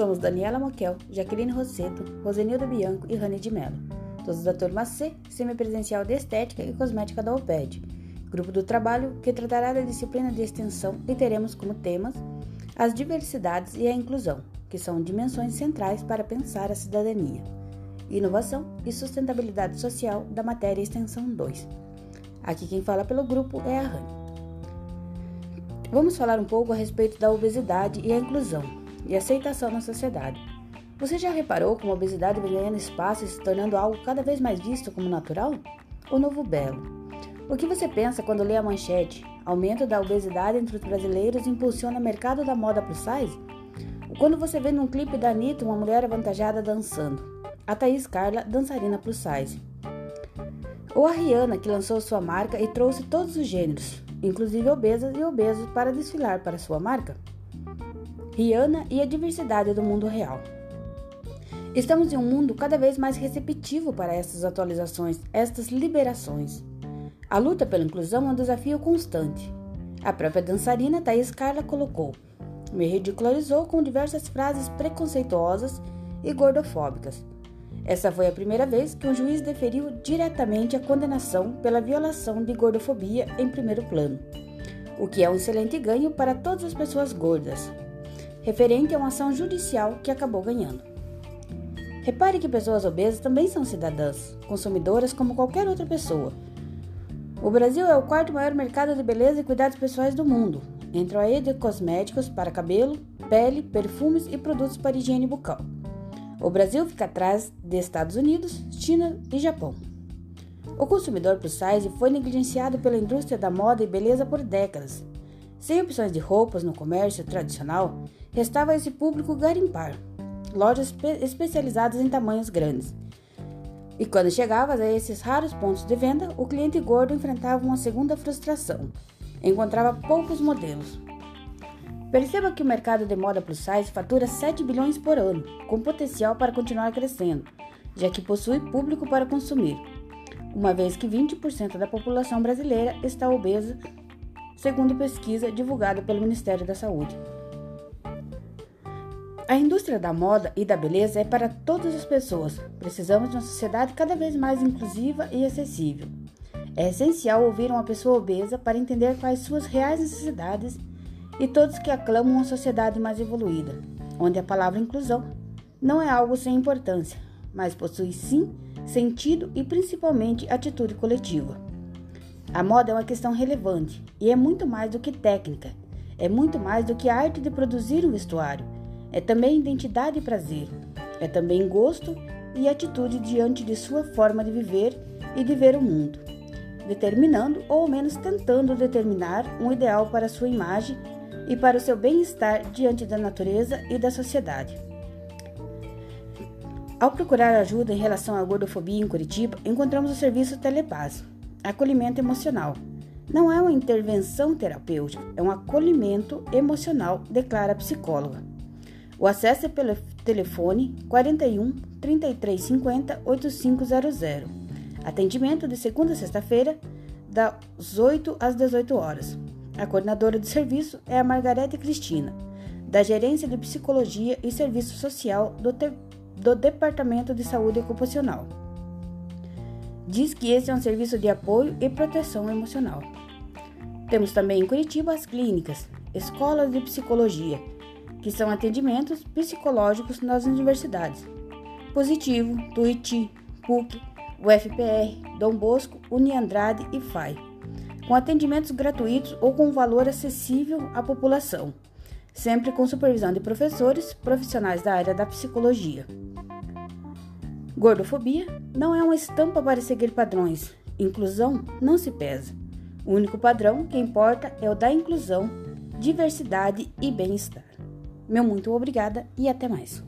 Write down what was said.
Somos Daniela Moquel, Jaqueline Rosseto, Rosenilda Bianco e Rani de Mello. Todos da turma C, semipresencial de Estética e Cosmética da UPED. Grupo do trabalho que tratará da disciplina de extensão e teremos como temas as diversidades e a inclusão, que são dimensões centrais para pensar a cidadania. Inovação e sustentabilidade social da matéria Extensão 2. Aqui quem fala pelo grupo é a Rani. Vamos falar um pouco a respeito da obesidade e a inclusão e aceitação na sociedade. Você já reparou como a obesidade vem ganhando espaço e se tornando algo cada vez mais visto como natural? O novo belo. O que você pensa quando lê a manchete? Aumento da obesidade entre os brasileiros impulsiona o mercado da moda plus size? Quando você vê num clipe da Anitta uma mulher avantajada dançando? A Thaís Carla, dançarina plus size. Ou a Rihanna, que lançou sua marca e trouxe todos os gêneros, inclusive obesas e obesos, para desfilar para sua marca? Rihanna e a diversidade do mundo real. Estamos em um mundo cada vez mais receptivo para essas atualizações, estas liberações. A luta pela inclusão é um desafio constante. A própria dançarina Thaís Carla colocou: me ridicularizou com diversas frases preconceituosas e gordofóbicas. Essa foi a primeira vez que um juiz deferiu diretamente a condenação pela violação de gordofobia em primeiro plano, o que é um excelente ganho para todas as pessoas gordas, referente a uma ação judicial que acabou ganhando. Repare que pessoas obesas também são cidadãs, consumidoras como qualquer outra pessoa. O Brasil é o quarto maior mercado de beleza e cuidados pessoais do mundo, entre a de cosméticos para cabelo, pele, perfumes e produtos para higiene bucal. O Brasil fica atrás de Estados Unidos, China e Japão. O consumidor plus size foi negligenciado pela indústria da moda e beleza por décadas. Sem opções de roupas no comércio tradicional, restava a esse público garimpar lojas espe especializadas em tamanhos grandes. E quando chegava a esses raros pontos de venda, o cliente gordo enfrentava uma segunda frustração: encontrava poucos modelos. Perceba que o mercado de moda plus size fatura 7 bilhões por ano, com potencial para continuar crescendo, já que possui público para consumir, uma vez que 20% da população brasileira está obesa, segundo pesquisa divulgada pelo Ministério da Saúde. A indústria da moda e da beleza é para todas as pessoas. Precisamos de uma sociedade cada vez mais inclusiva e acessível. É essencial ouvir uma pessoa obesa para entender quais suas reais necessidades e todos que aclamam uma sociedade mais evoluída, onde a palavra inclusão não é algo sem importância, mas possui sim sentido e principalmente atitude coletiva. A moda é uma questão relevante e é muito mais do que técnica, é muito mais do que a arte de produzir um vestuário é também identidade e prazer. É também gosto e atitude diante de sua forma de viver e de ver o mundo, determinando ou ao menos tentando determinar um ideal para sua imagem e para o seu bem-estar diante da natureza e da sociedade. Ao procurar ajuda em relação à gordofobia em Curitiba, encontramos o serviço Telepaz, acolhimento emocional. Não é uma intervenção terapêutica, é um acolhimento emocional, declara a psicóloga. O acesso é pelo telefone 41 3350 8500. Atendimento de segunda a sexta-feira, das 8 às 18 horas. A coordenadora do serviço é a Margarete Cristina, da Gerência de Psicologia e Serviço Social do, do Departamento de Saúde Ocupacional. Diz que esse é um serviço de apoio e proteção emocional. Temos também em Curitiba as clínicas, escolas de psicologia que são atendimentos psicológicos nas universidades. Positivo, Tuiuti, PUC, UFPR, Dom Bosco, Uniandrade e FAI, com atendimentos gratuitos ou com valor acessível à população, sempre com supervisão de professores profissionais da área da psicologia. Gordofobia não é uma estampa para seguir padrões. Inclusão não se pesa. O único padrão que importa é o da inclusão, diversidade e bem-estar. Meu muito obrigada e até mais.